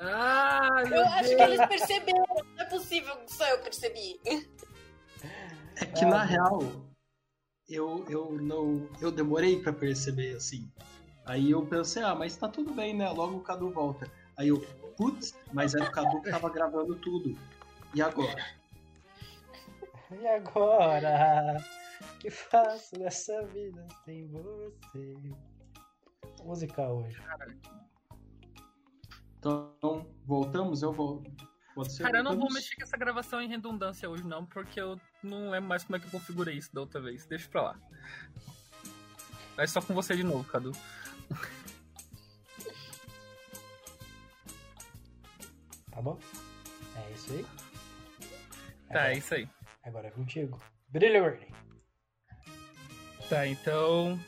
Ah, eu acho que eles perceberam. Não é possível que só eu percebi. É que na real, eu, eu não. Eu demorei para perceber assim. Aí eu pensei, ah, mas tá tudo bem, né? Logo o Cadu volta. Aí eu, putz, mas era o Cadu que tava gravando tudo. E agora? E agora? que faço nessa vida sem você? Música hoje. Então, voltamos, eu vou. Ser, Cara, eu não vou mexer com essa gravação em redundância hoje, não, porque eu não lembro mais como é que eu configurei isso da outra vez. Deixa pra lá. É só com você de novo, Cadu. Tá bom? É isso aí? Tá, agora, é isso aí. Agora é contigo. Brilho, Tá, então